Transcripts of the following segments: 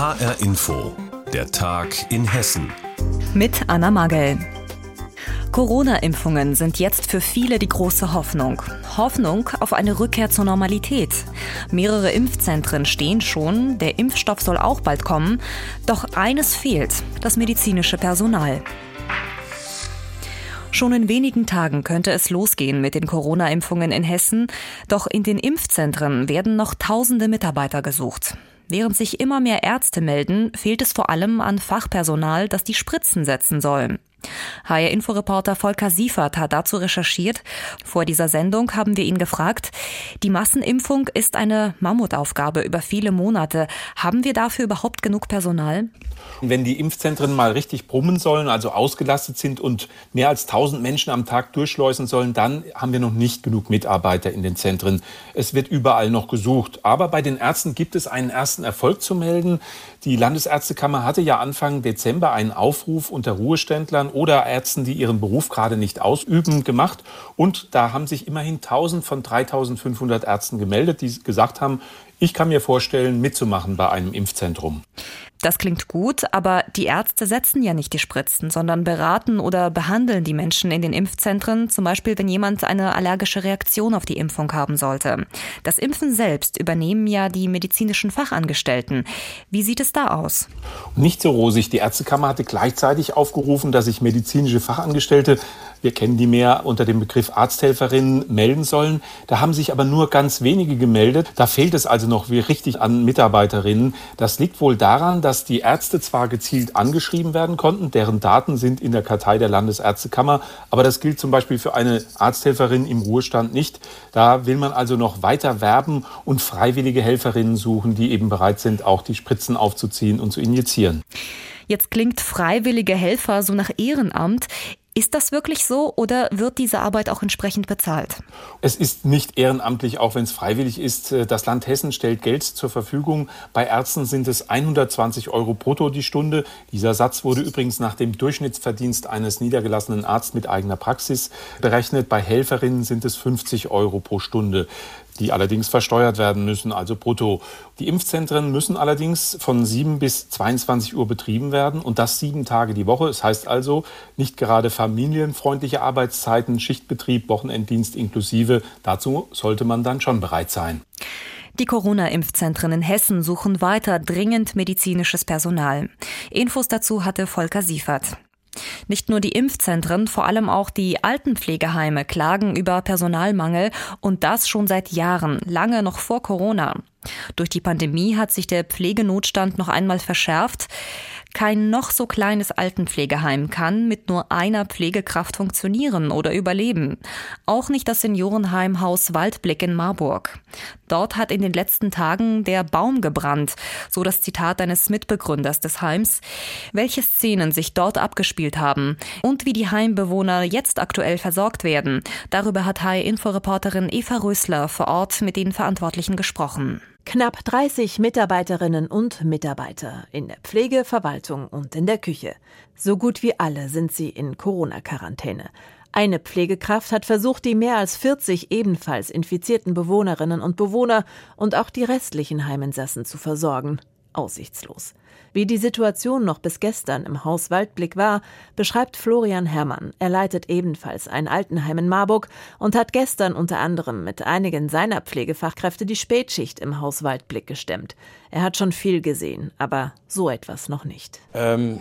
HR Info, der Tag in Hessen. Mit Anna Magel. Corona-Impfungen sind jetzt für viele die große Hoffnung. Hoffnung auf eine Rückkehr zur Normalität. Mehrere Impfzentren stehen schon, der Impfstoff soll auch bald kommen. Doch eines fehlt, das medizinische Personal. Schon in wenigen Tagen könnte es losgehen mit den Corona-Impfungen in Hessen. Doch in den Impfzentren werden noch tausende Mitarbeiter gesucht. Während sich immer mehr Ärzte melden, fehlt es vor allem an Fachpersonal, das die Spritzen setzen soll. HR-Inforeporter Volker Siefert hat dazu recherchiert. Vor dieser Sendung haben wir ihn gefragt. Die Massenimpfung ist eine Mammutaufgabe über viele Monate. Haben wir dafür überhaupt genug Personal? Wenn die Impfzentren mal richtig brummen sollen, also ausgelastet sind und mehr als 1000 Menschen am Tag durchschleusen sollen, dann haben wir noch nicht genug Mitarbeiter in den Zentren. Es wird überall noch gesucht. Aber bei den Ärzten gibt es einen ersten Erfolg zu melden. Die Landesärztekammer hatte ja Anfang Dezember einen Aufruf unter Ruheständlern oder Ärzten, die ihren Beruf gerade nicht ausüben, gemacht. Und da haben sich immerhin 1000 von 3500 Ärzten gemeldet, die gesagt haben, ich kann mir vorstellen, mitzumachen bei einem Impfzentrum. Das klingt gut, aber die Ärzte setzen ja nicht die Spritzen, sondern beraten oder behandeln die Menschen in den Impfzentren, zum Beispiel wenn jemand eine allergische Reaktion auf die Impfung haben sollte. Das Impfen selbst übernehmen ja die medizinischen Fachangestellten. Wie sieht es da aus? Nicht so rosig. Die Ärztekammer hatte gleichzeitig aufgerufen, dass sich medizinische Fachangestellte wir kennen die mehr unter dem Begriff Arzthelferinnen, melden sollen. Da haben sich aber nur ganz wenige gemeldet. Da fehlt es also noch wie richtig an Mitarbeiterinnen. Das liegt wohl daran, dass die Ärzte zwar gezielt angeschrieben werden konnten, deren Daten sind in der Kartei der Landesärztekammer, aber das gilt zum Beispiel für eine Arzthelferin im Ruhestand nicht. Da will man also noch weiter werben und freiwillige Helferinnen suchen, die eben bereit sind, auch die Spritzen aufzuziehen und zu injizieren. Jetzt klingt freiwillige Helfer so nach Ehrenamt. Ist das wirklich so oder wird diese Arbeit auch entsprechend bezahlt? Es ist nicht ehrenamtlich, auch wenn es freiwillig ist. Das Land Hessen stellt Geld zur Verfügung. Bei Ärzten sind es 120 Euro brutto die Stunde. Dieser Satz wurde übrigens nach dem Durchschnittsverdienst eines niedergelassenen Arztes mit eigener Praxis berechnet. Bei Helferinnen sind es 50 Euro pro Stunde die allerdings versteuert werden müssen, also brutto. Die Impfzentren müssen allerdings von 7 bis 22 Uhr betrieben werden und das sieben Tage die Woche. Das heißt also nicht gerade familienfreundliche Arbeitszeiten, Schichtbetrieb, Wochenenddienst inklusive. Dazu sollte man dann schon bereit sein. Die Corona-Impfzentren in Hessen suchen weiter dringend medizinisches Personal. Infos dazu hatte Volker Siefert. Nicht nur die Impfzentren, vor allem auch die Altenpflegeheime klagen über Personalmangel und das schon seit Jahren, lange noch vor Corona. Durch die Pandemie hat sich der Pflegenotstand noch einmal verschärft. Kein noch so kleines Altenpflegeheim kann mit nur einer Pflegekraft funktionieren oder überleben. Auch nicht das Seniorenheim Haus Waldblick in Marburg. Dort hat in den letzten Tagen der Baum gebrannt, so das Zitat eines Mitbegründers des Heims. Welche Szenen sich dort abgespielt haben und wie die Heimbewohner jetzt aktuell versorgt werden, darüber hat Hai-Inforeporterin Eva Rösler vor Ort mit den Verantwortlichen gesprochen. Knapp 30 Mitarbeiterinnen und Mitarbeiter in der Pflege, Verwaltung und in der Küche. So gut wie alle sind sie in Corona-Quarantäne. Eine Pflegekraft hat versucht, die mehr als 40 ebenfalls infizierten Bewohnerinnen und Bewohner und auch die restlichen Heiminsassen zu versorgen aussichtslos. Wie die Situation noch bis gestern im Haus Waldblick war, beschreibt Florian Herrmann. Er leitet ebenfalls ein Altenheim in Marburg und hat gestern unter anderem mit einigen seiner Pflegefachkräfte die Spätschicht im Haus Waldblick gestemmt. Er hat schon viel gesehen, aber so etwas noch nicht. Ähm,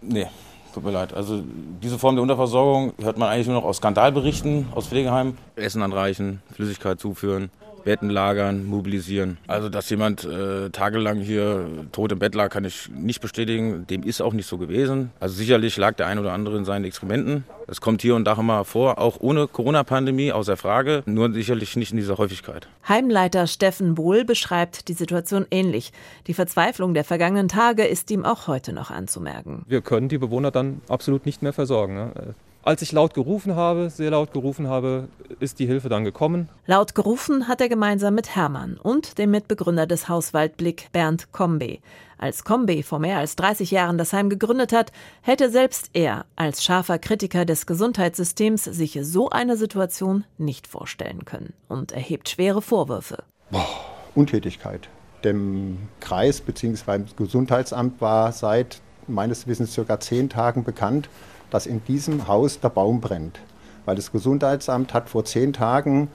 nee. Tut mir leid. Also diese Form der Unterversorgung hört man eigentlich nur noch aus Skandalberichten aus Pflegeheimen. Essen anreichen, Flüssigkeit zuführen. Betten lagern, mobilisieren. Also, dass jemand äh, tagelang hier tot im Bett lag, kann ich nicht bestätigen. Dem ist auch nicht so gewesen. Also sicherlich lag der ein oder andere in seinen Exkrementen. Das kommt hier und da immer vor, auch ohne Corona-Pandemie, außer Frage, nur sicherlich nicht in dieser Häufigkeit. Heimleiter Steffen Bohl beschreibt die Situation ähnlich. Die Verzweiflung der vergangenen Tage ist ihm auch heute noch anzumerken. Wir können die Bewohner dann absolut nicht mehr versorgen. Ne? Als ich laut gerufen habe, sehr laut gerufen habe, ist die Hilfe dann gekommen. Laut gerufen hat er gemeinsam mit Hermann und dem Mitbegründer des Hauswaldblick Bernd Kombe. Als Kombe vor mehr als 30 Jahren das Heim gegründet hat, hätte selbst er als scharfer Kritiker des Gesundheitssystems sich so eine Situation nicht vorstellen können und erhebt schwere Vorwürfe. Boah, Untätigkeit. Dem Kreis bzw. Gesundheitsamt war seit meines Wissens circa zehn Tagen bekannt, dass in diesem Haus der Baum brennt. Weil das Gesundheitsamt hat vor zehn Tagen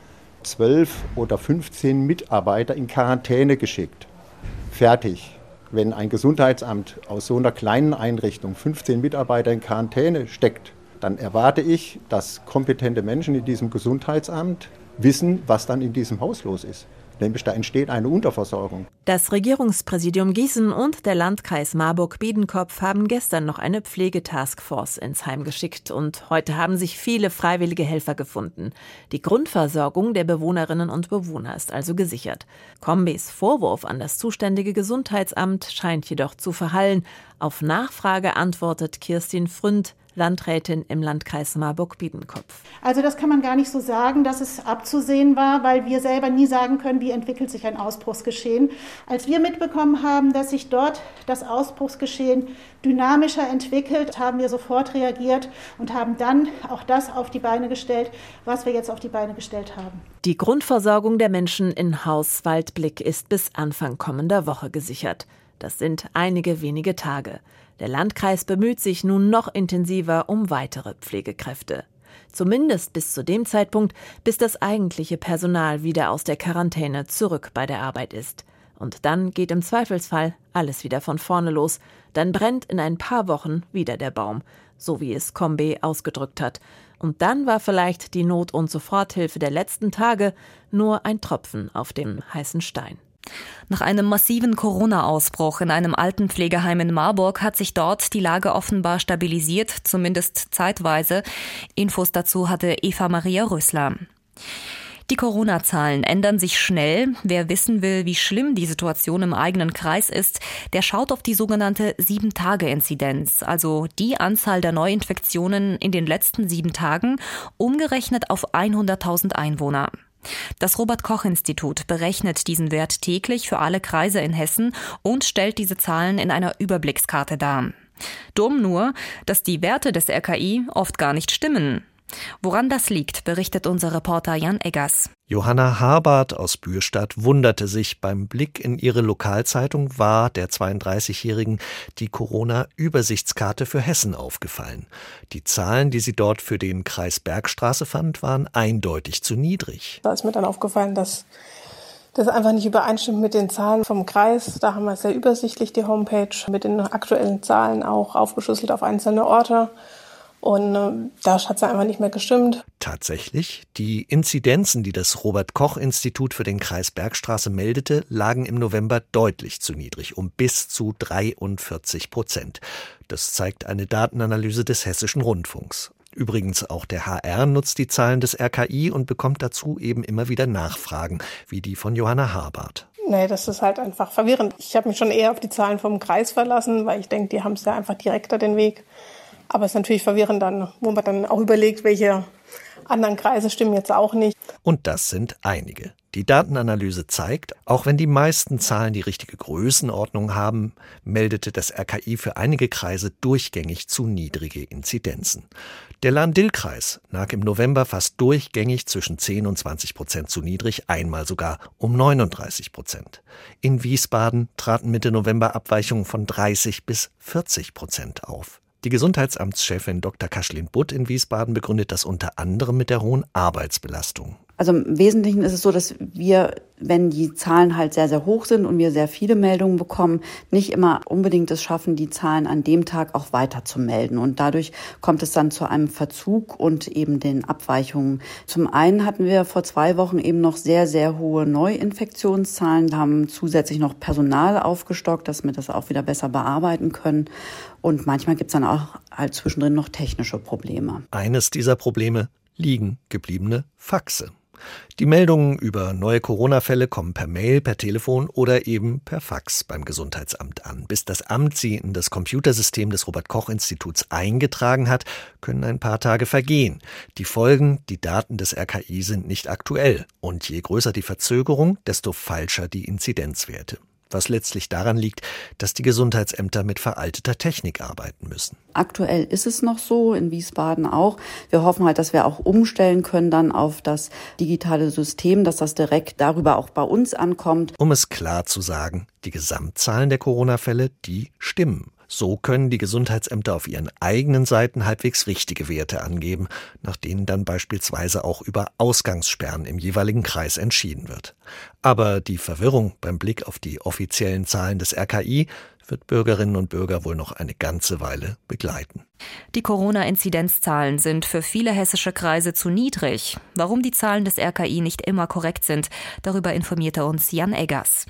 zwölf oder 15 Mitarbeiter in Quarantäne geschickt. Fertig. Wenn ein Gesundheitsamt aus so einer kleinen Einrichtung 15 Mitarbeiter in Quarantäne steckt, dann erwarte ich, dass kompetente Menschen in diesem Gesundheitsamt wissen, was dann in diesem Haus los ist nämlich da entsteht eine Unterversorgung. Das Regierungspräsidium Gießen und der Landkreis Marburg-Biedenkopf haben gestern noch eine Pflegetaskforce ins Heim geschickt und heute haben sich viele freiwillige Helfer gefunden. Die Grundversorgung der Bewohnerinnen und Bewohner ist also gesichert. Kombis Vorwurf an das zuständige Gesundheitsamt scheint jedoch zu verhallen. Auf Nachfrage antwortet Kirstin Fründ, Landrätin im Landkreis Marburg-Biedenkopf. Also das kann man gar nicht so sagen, dass es abzusehen war, weil wir selber nie sagen können, wie entwickelt sich ein Ausbruchsgeschehen. Als wir mitbekommen haben, dass sich dort das Ausbruchsgeschehen dynamischer entwickelt, haben wir sofort reagiert und haben dann auch das auf die Beine gestellt, was wir jetzt auf die Beine gestellt haben. Die Grundversorgung der Menschen in Haus Waldblick ist bis Anfang kommender Woche gesichert. Das sind einige wenige Tage. Der Landkreis bemüht sich nun noch intensiver um weitere Pflegekräfte. Zumindest bis zu dem Zeitpunkt, bis das eigentliche Personal wieder aus der Quarantäne zurück bei der Arbeit ist. Und dann geht im Zweifelsfall alles wieder von vorne los. Dann brennt in ein paar Wochen wieder der Baum, so wie es Combe ausgedrückt hat. Und dann war vielleicht die Not- und Soforthilfe der letzten Tage nur ein Tropfen auf dem heißen Stein. Nach einem massiven Corona-Ausbruch in einem Altenpflegeheim in Marburg hat sich dort die Lage offenbar stabilisiert, zumindest zeitweise. Infos dazu hatte Eva Maria Rösler. Die Corona-Zahlen ändern sich schnell. Wer wissen will, wie schlimm die Situation im eigenen Kreis ist, der schaut auf die sogenannte Sieben-Tage-Inzidenz, also die Anzahl der Neuinfektionen in den letzten sieben Tagen, umgerechnet auf 100.000 Einwohner. Das Robert Koch Institut berechnet diesen Wert täglich für alle Kreise in Hessen und stellt diese Zahlen in einer Überblickskarte dar. Dumm nur, dass die Werte des RKI oft gar nicht stimmen. Woran das liegt, berichtet unser Reporter Jan Eggers. Johanna Habart aus Bürstadt wunderte sich. Beim Blick in ihre Lokalzeitung war der 32-Jährigen die Corona-Übersichtskarte für Hessen aufgefallen. Die Zahlen, die sie dort für den Kreis Bergstraße fand, waren eindeutig zu niedrig. Da ist mir dann aufgefallen, dass das einfach nicht übereinstimmt mit den Zahlen vom Kreis. Da haben wir sehr übersichtlich die Homepage mit den aktuellen Zahlen auch aufgeschlüsselt auf einzelne Orte. Und äh, da hat es einfach nicht mehr gestimmt. Tatsächlich, die Inzidenzen, die das Robert Koch Institut für den Kreis Bergstraße meldete, lagen im November deutlich zu niedrig, um bis zu 43 Prozent. Das zeigt eine Datenanalyse des Hessischen Rundfunks. Übrigens auch der HR nutzt die Zahlen des RKI und bekommt dazu eben immer wieder Nachfragen, wie die von Johanna Habart. Nee, das ist halt einfach verwirrend. Ich habe mich schon eher auf die Zahlen vom Kreis verlassen, weil ich denke, die haben es ja einfach direkter den Weg. Aber es ist natürlich verwirrend dann, wo man dann auch überlegt, welche anderen Kreise stimmen jetzt auch nicht. Und das sind einige. Die Datenanalyse zeigt, auch wenn die meisten Zahlen die richtige Größenordnung haben, meldete das RKI für einige Kreise durchgängig zu niedrige Inzidenzen. Der Lahn-Dill-Kreis lag im November fast durchgängig zwischen 10 und 20 Prozent zu niedrig, einmal sogar um 39 Prozent. In Wiesbaden traten Mitte November Abweichungen von 30 bis 40 Prozent auf. Die Gesundheitsamtschefin Dr. Kaschlin Butt in Wiesbaden begründet das unter anderem mit der hohen Arbeitsbelastung. Also im Wesentlichen ist es so, dass wir, wenn die Zahlen halt sehr, sehr hoch sind und wir sehr viele Meldungen bekommen, nicht immer unbedingt es schaffen, die Zahlen an dem Tag auch weiter zu melden. Und dadurch kommt es dann zu einem Verzug und eben den Abweichungen. Zum einen hatten wir vor zwei Wochen eben noch sehr, sehr hohe Neuinfektionszahlen, haben zusätzlich noch Personal aufgestockt, dass wir das auch wieder besser bearbeiten können. Und manchmal gibt es dann auch halt zwischendrin noch technische Probleme. Eines dieser Probleme liegen gebliebene Faxe. Die Meldungen über neue Corona-Fälle kommen per Mail, per Telefon oder eben per Fax beim Gesundheitsamt an. Bis das Amt sie in das Computersystem des Robert Koch Instituts eingetragen hat, können ein paar Tage vergehen. Die Folgen, die Daten des RKI sind nicht aktuell. Und je größer die Verzögerung, desto falscher die Inzidenzwerte. Was letztlich daran liegt, dass die Gesundheitsämter mit veralteter Technik arbeiten müssen. Aktuell ist es noch so, in Wiesbaden auch. Wir hoffen halt, dass wir auch umstellen können dann auf das digitale System, dass das direkt darüber auch bei uns ankommt. Um es klar zu sagen, die Gesamtzahlen der Corona-Fälle, die stimmen. So können die Gesundheitsämter auf ihren eigenen Seiten halbwegs richtige Werte angeben, nach denen dann beispielsweise auch über Ausgangssperren im jeweiligen Kreis entschieden wird. Aber die Verwirrung beim Blick auf die offiziellen Zahlen des RKI wird Bürgerinnen und Bürger wohl noch eine ganze Weile begleiten. Die Corona-Inzidenzzahlen sind für viele hessische Kreise zu niedrig. Warum die Zahlen des RKI nicht immer korrekt sind, darüber informierte uns Jan Eggers.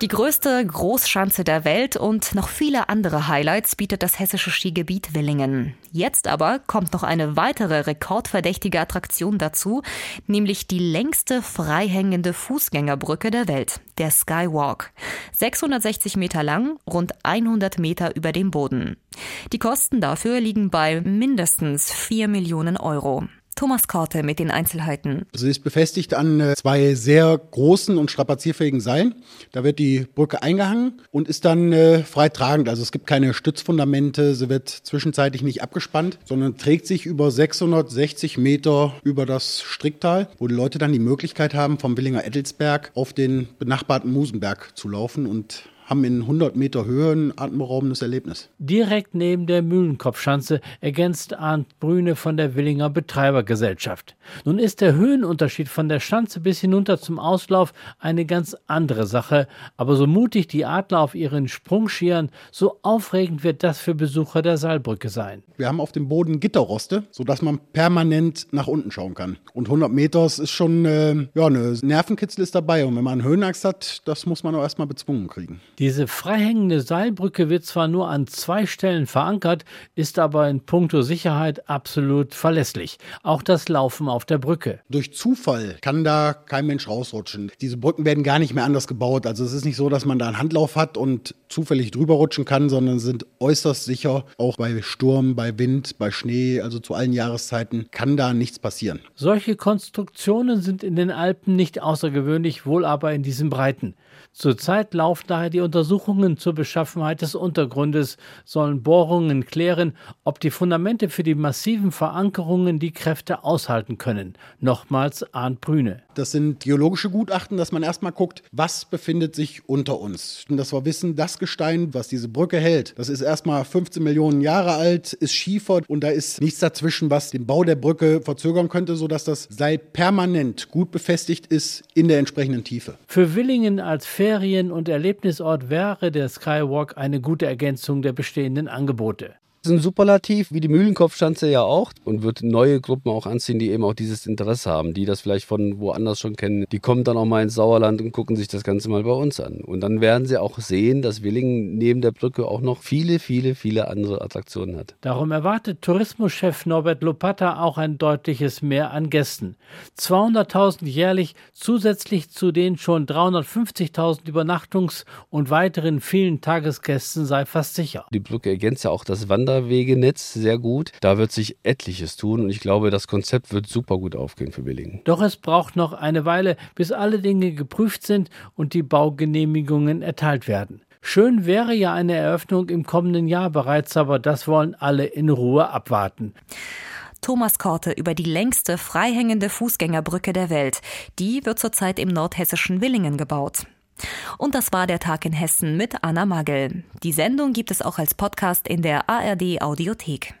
Die größte Großschanze der Welt und noch viele andere Highlights bietet das hessische Skigebiet Willingen. Jetzt aber kommt noch eine weitere rekordverdächtige Attraktion dazu, nämlich die längste freihängende Fußgängerbrücke der Welt, der Skywalk. 660 Meter lang, rund 100 Meter über dem Boden. Die Kosten dafür liegen bei mindestens 4 Millionen Euro. Thomas Korte mit den Einzelheiten. Sie ist befestigt an äh, zwei sehr großen und strapazierfähigen Seilen. Da wird die Brücke eingehangen und ist dann äh, frei tragend. Also es gibt keine Stützfundamente, sie wird zwischenzeitlich nicht abgespannt, sondern trägt sich über 660 Meter über das Stricktal, wo die Leute dann die Möglichkeit haben, vom Willinger Ettelsberg auf den benachbarten Musenberg zu laufen und haben in 100 Meter Höhe ein atemberaubendes Erlebnis. Direkt neben der Mühlenkopfschanze ergänzt Arndt Brüne von der Willinger Betreibergesellschaft. Nun ist der Höhenunterschied von der Schanze bis hinunter zum Auslauf eine ganz andere Sache, aber so mutig die Adler auf ihren Sprungschieren, so aufregend wird das für Besucher der Seilbrücke sein. Wir haben auf dem Boden Gitterroste, sodass man permanent nach unten schauen kann. Und 100 Meter ist schon äh, ja, eine Nervenkitzel ist dabei. Und wenn man Höhenangst hat, das muss man auch erstmal bezwungen kriegen. Diese freihängende Seilbrücke wird zwar nur an zwei Stellen verankert, ist aber in puncto Sicherheit absolut verlässlich. Auch das Laufen auf der Brücke. Durch Zufall kann da kein Mensch rausrutschen. Diese Brücken werden gar nicht mehr anders gebaut. Also es ist nicht so, dass man da einen Handlauf hat und zufällig drüber rutschen kann, sondern sind äußerst sicher. Auch bei Sturm, bei Wind, bei Schnee, also zu allen Jahreszeiten kann da nichts passieren. Solche Konstruktionen sind in den Alpen nicht außergewöhnlich, wohl aber in diesen Breiten. Zurzeit laufen daher die Untersuchungen zur Beschaffenheit des Untergrundes, sollen Bohrungen klären, ob die Fundamente für die massiven Verankerungen die Kräfte aushalten können. Nochmals Arndt Brüne. Das sind geologische Gutachten, dass man erstmal guckt, was befindet sich unter uns. Und dass wir wissen, das Gestein, was diese Brücke hält, das ist erstmal 15 Millionen Jahre alt, ist Schiefer und da ist nichts dazwischen, was den Bau der Brücke verzögern könnte, sodass das Seil permanent gut befestigt ist in der entsprechenden Tiefe. Für Willingen als Ferien- und Erlebnisort wäre der Skywalk eine gute Ergänzung der bestehenden Angebote ist ein Superlativ, wie die Mühlenkopfschanze ja auch und wird neue Gruppen auch anziehen, die eben auch dieses Interesse haben, die das vielleicht von woanders schon kennen. Die kommen dann auch mal ins Sauerland und gucken sich das Ganze mal bei uns an. Und dann werden sie auch sehen, dass Willingen neben der Brücke auch noch viele, viele, viele andere Attraktionen hat. Darum erwartet Tourismuschef Norbert Lopata auch ein deutliches Mehr an Gästen. 200.000 jährlich zusätzlich zu den schon 350.000 Übernachtungs- und weiteren vielen Tagesgästen sei fast sicher. Die Brücke ergänzt ja auch das Wander Wanderwegenetz sehr gut. Da wird sich etliches tun und ich glaube, das Konzept wird super gut aufgehen für Willingen. Doch es braucht noch eine Weile, bis alle Dinge geprüft sind und die Baugenehmigungen erteilt werden. Schön wäre ja eine Eröffnung im kommenden Jahr bereits, aber das wollen alle in Ruhe abwarten. Thomas Korte über die längste freihängende Fußgängerbrücke der Welt. Die wird zurzeit im nordhessischen Willingen gebaut. Und das war der Tag in Hessen mit Anna Magel. Die Sendung gibt es auch als Podcast in der ARD Audiothek.